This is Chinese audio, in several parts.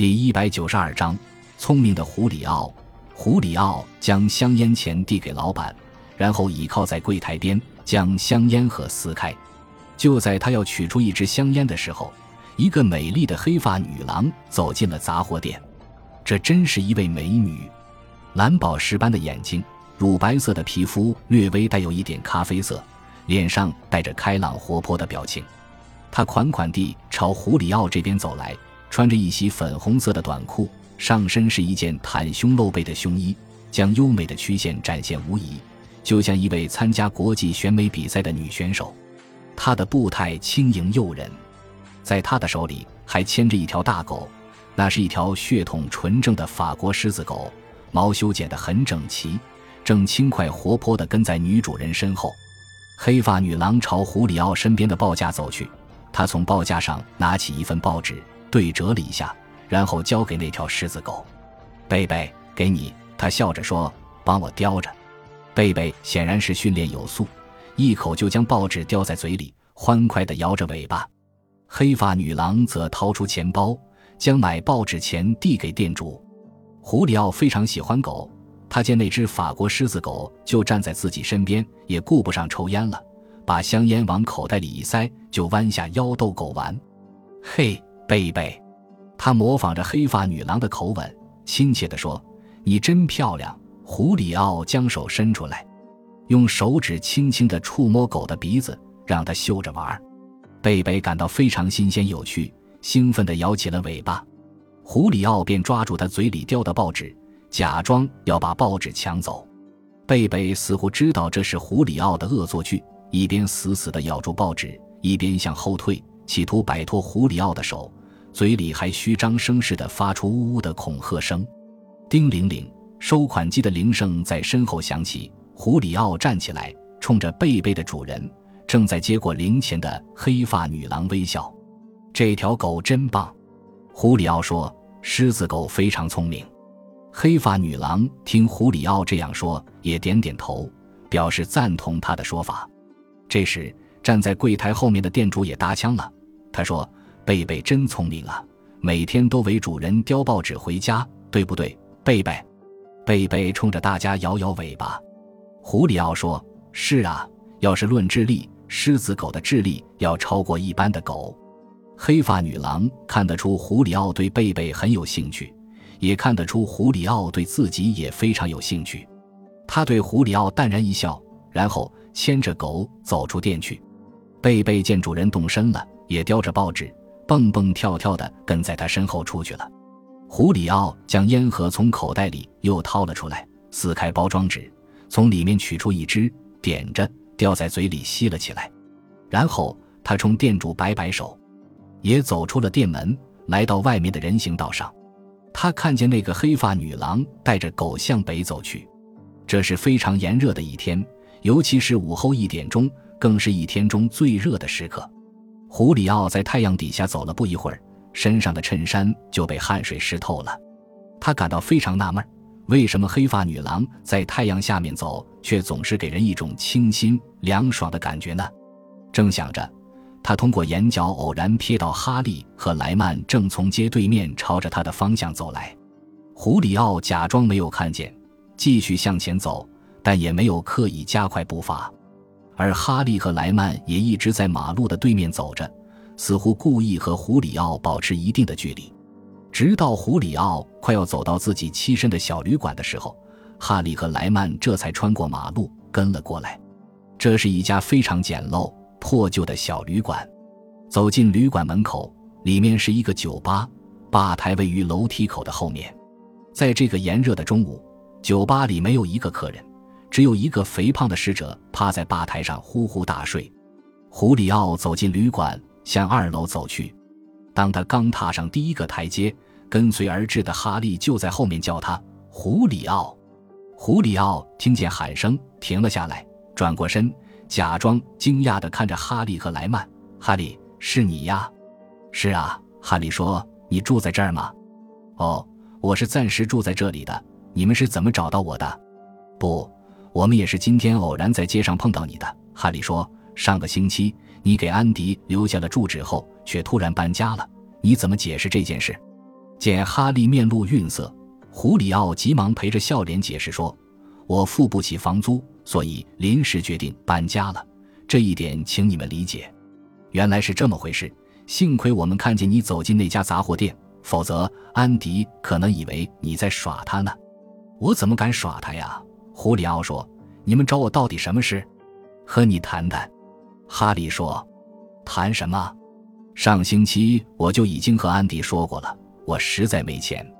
第一百九十二章，聪明的胡里奥。胡里奥将香烟钱递给老板，然后倚靠在柜台边，将香烟盒撕开。就在他要取出一支香烟的时候，一个美丽的黑发女郎走进了杂货店。这真是一位美女，蓝宝石般的眼睛，乳白色的皮肤，略微带有一点咖啡色，脸上带着开朗活泼的表情。她款款地朝胡里奥这边走来。穿着一袭粉红色的短裤，上身是一件袒胸露背的胸衣，将优美的曲线展现无遗，就像一位参加国际选美比赛的女选手。她的步态轻盈诱人，在她的手里还牵着一条大狗，那是一条血统纯正的法国狮子狗，毛修剪得很整齐，正轻快活泼地跟在女主人身后。黑发女郎朝胡里奥身边的报价走去，她从报价上拿起一份报纸。对折了一下，然后交给那条狮子狗。贝贝，给你。他笑着说：“帮我叼着。”贝贝显然是训练有素，一口就将报纸叼在嘴里，欢快地摇着尾巴。黑发女郎则掏出钱包，将买报纸钱递给店主。胡里奥非常喜欢狗，他见那只法国狮子狗就站在自己身边，也顾不上抽烟了，把香烟往口袋里一塞，就弯下腰逗狗玩。嘿。贝贝，他模仿着黑发女郎的口吻，亲切地说：“你真漂亮。”胡里奥将手伸出来，用手指轻轻地触摸狗的鼻子，让它嗅着玩儿。贝贝感到非常新鲜有趣，兴奋地摇起了尾巴。胡里奥便抓住他嘴里叼的报纸，假装要把报纸抢走。贝贝似乎知道这是胡里奥的恶作剧，一边死死地咬住报纸，一边向后退，企图摆脱胡里奥的手。嘴里还虚张声势地发出呜呜的恐吓声，叮铃铃，收款机的铃声在身后响起。胡里奥站起来，冲着贝贝的主人正在接过零钱的黑发女郎微笑。这条狗真棒，胡里奥说。狮子狗非常聪明。黑发女郎听胡里奥这样说，也点点头，表示赞同他的说法。这时，站在柜台后面的店主也搭腔了，他说。贝贝真聪明啊，每天都为主人叼报纸回家，对不对，贝贝？贝贝冲着大家摇摇尾巴。胡里奥说：“是啊，要是论智力，狮子狗的智力要超过一般的狗。”黑发女郎看得出胡里奥对贝贝很有兴趣，也看得出胡里奥对自己也非常有兴趣。他对胡里奥淡然一笑，然后牵着狗走出店去。贝贝见主人动身了，也叼着报纸。蹦蹦跳跳的跟在他身后出去了。胡里奥将烟盒从口袋里又掏了出来，撕开包装纸，从里面取出一支，点着，叼在嘴里吸了起来。然后他冲店主摆摆手，也走出了店门，来到外面的人行道上。他看见那个黑发女郎带着狗向北走去。这是非常炎热的一天，尤其是午后一点钟，更是一天中最热的时刻。胡里奥在太阳底下走了不一会儿，身上的衬衫就被汗水湿透了。他感到非常纳闷，为什么黑发女郎在太阳下面走，却总是给人一种清新凉爽的感觉呢？正想着，他通过眼角偶然瞥到哈利和莱曼正从街对面朝着他的方向走来。胡里奥假装没有看见，继续向前走，但也没有刻意加快步伐。而哈利和莱曼也一直在马路的对面走着，似乎故意和胡里奥保持一定的距离。直到胡里奥快要走到自己栖身的小旅馆的时候，哈利和莱曼这才穿过马路跟了过来。这是一家非常简陋、破旧的小旅馆。走进旅馆门口，里面是一个酒吧，吧台位于楼梯口的后面。在这个炎热的中午，酒吧里没有一个客人。只有一个肥胖的使者趴在吧台上呼呼大睡。胡里奥走进旅馆，向二楼走去。当他刚踏上第一个台阶，跟随而至的哈利就在后面叫他：“胡里奥！”胡里奥听见喊声，停了下来，转过身，假装惊讶地看着哈利和莱曼：“哈利，是你呀？”“是啊。”哈利说，“你住在这儿吗？”“哦，我是暂时住在这里的。你们是怎么找到我的？”“不。”我们也是今天偶然在街上碰到你的，哈利说。上个星期你给安迪留下了住址后，却突然搬家了。你怎么解释这件事？见哈利面露愠色，胡里奥急忙陪着笑脸解释说：“我付不起房租，所以临时决定搬家了。这一点，请你们理解。”原来是这么回事，幸亏我们看见你走进那家杂货店，否则安迪可能以为你在耍他呢。我怎么敢耍他呀？胡里奥说：“你们找我到底什么事？和你谈谈。”哈利说：“谈什么？上星期我就已经和安迪说过了，我实在没钱。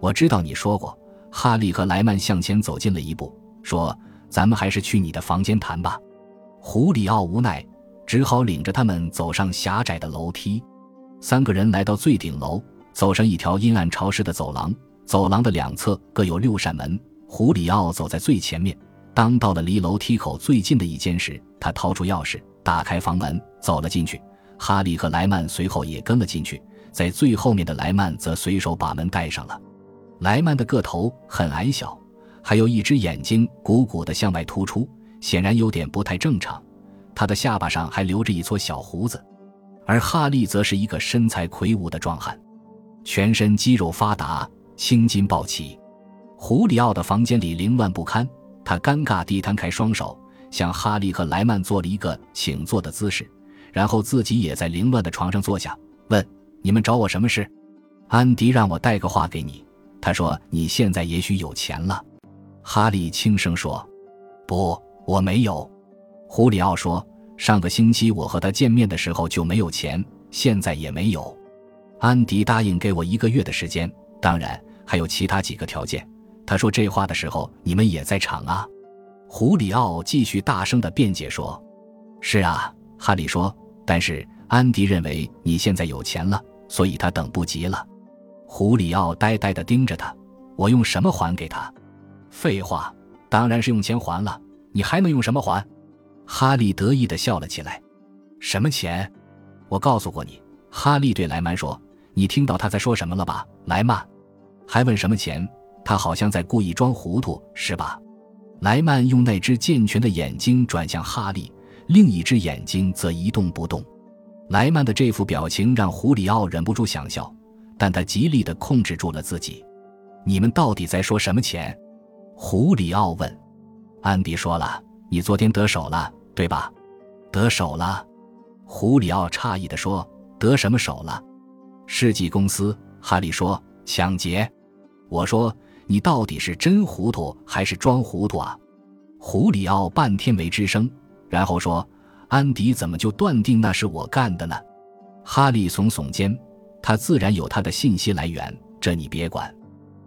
我知道你说过。”哈利和莱曼向前走近了一步，说：“咱们还是去你的房间谈吧。”胡里奥无奈。只好领着他们走上狭窄的楼梯，三个人来到最顶楼，走上一条阴暗潮湿的走廊。走廊的两侧各有六扇门。胡里奥走在最前面，当到了离楼梯口最近的一间时，他掏出钥匙，打开房门，走了进去。哈利和莱曼随后也跟了进去，在最后面的莱曼则随手把门带上了。莱曼的个头很矮小，还有一只眼睛鼓鼓的向外突出，显然有点不太正常。他的下巴上还留着一撮小胡子，而哈利则是一个身材魁梧的壮汉，全身肌肉发达，青筋暴起。胡里奥的房间里凌乱不堪，他尴尬地摊开双手，向哈利和莱曼做了一个请坐的姿势，然后自己也在凌乱的床上坐下，问：“你们找我什么事？”安迪让我带个话给你，他说你现在也许有钱了。哈利轻声说：“不，我没有。”胡里奥说：“上个星期我和他见面的时候就没有钱，现在也没有。安迪答应给我一个月的时间，当然还有其他几个条件。”他说这话的时候，你们也在场啊。胡里奥继续大声的辩解说：“是啊。”哈利说：“但是安迪认为你现在有钱了，所以他等不及了。”胡里奥呆呆的盯着他：“我用什么还给他？”“废话，当然是用钱还了。你还能用什么还？”哈利得意的笑了起来。“什么钱？我告诉过你。”哈利对莱曼说。“你听到他在说什么了吧？”莱曼还问什么钱？他好像在故意装糊涂，是吧？莱曼用那只健全的眼睛转向哈利，另一只眼睛则一动不动。莱曼的这副表情让胡里奥忍不住想笑，但他极力地控制住了自己。“你们到底在说什么钱？”胡里奥问。安迪说了：“你昨天得手了。”对吧？得手了，胡里奥诧异地说：“得什么手了？”世纪公司。哈利说：“抢劫。”我说：“你到底是真糊涂还是装糊涂啊？”胡里奥半天没吱声，然后说：“安迪怎么就断定那是我干的呢？”哈利耸耸肩：“他自然有他的信息来源，这你别管。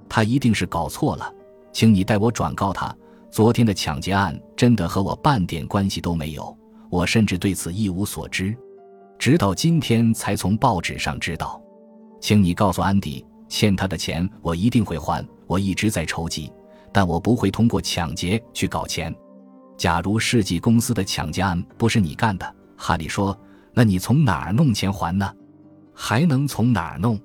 他一定是搞错了，请你代我转告他。”昨天的抢劫案真的和我半点关系都没有，我甚至对此一无所知，直到今天才从报纸上知道。请你告诉安迪，欠他的钱我一定会还。我一直在筹集，但我不会通过抢劫去搞钱。假如世纪公司的抢劫案不是你干的，哈利说，那你从哪儿弄钱还呢？还能从哪儿弄？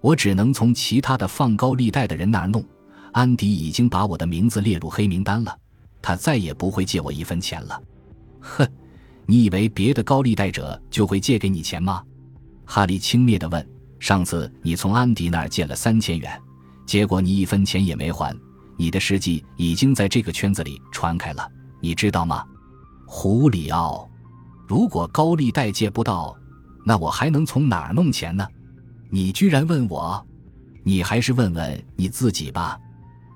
我只能从其他的放高利贷的人那儿弄。安迪已经把我的名字列入黑名单了，他再也不会借我一分钱了。哼，你以为别的高利贷者就会借给你钱吗？哈利轻蔑地问。上次你从安迪那儿借了三千元，结果你一分钱也没还，你的事迹已经在这个圈子里传开了，你知道吗？胡里奥，如果高利贷借不到，那我还能从哪儿弄钱呢？你居然问我，你还是问问你自己吧。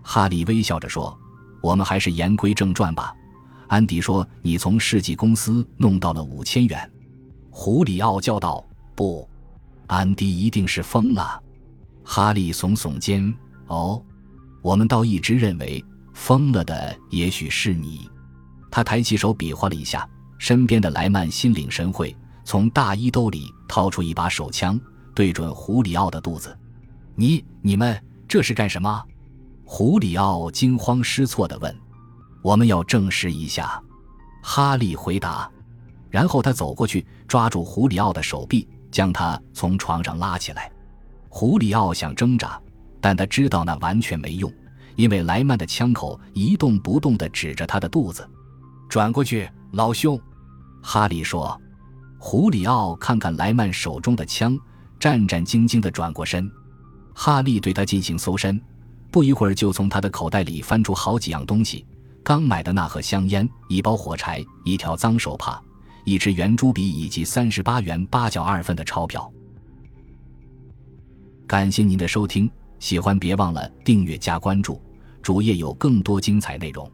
哈利微笑着说：“我们还是言归正传吧。”安迪说：“你从世纪公司弄到了五千元。”胡里奥叫道：“不，安迪一定是疯了。”哈利耸耸肩：“哦，我们倒一直认为疯了的也许是你。”他抬起手比划了一下，身边的莱曼心领神会，从大衣兜里掏出一把手枪，对准胡里奥的肚子：“你、你们这是干什么？”胡里奥惊慌失措地问：“我们要证实一下。”哈利回答。然后他走过去，抓住胡里奥的手臂，将他从床上拉起来。胡里奥想挣扎，但他知道那完全没用，因为莱曼的枪口一动不动地指着他的肚子。转过去，老兄，哈利说。胡里奥看看莱曼手中的枪，战战兢兢地转过身。哈利对他进行搜身，不一会儿就从他的口袋里翻出好几样东西：刚买的那盒香烟、一包火柴、一条脏手帕、一支圆珠笔以及三十八元八角二分的钞票。感谢您的收听，喜欢别忘了订阅加关注，主页有更多精彩内容。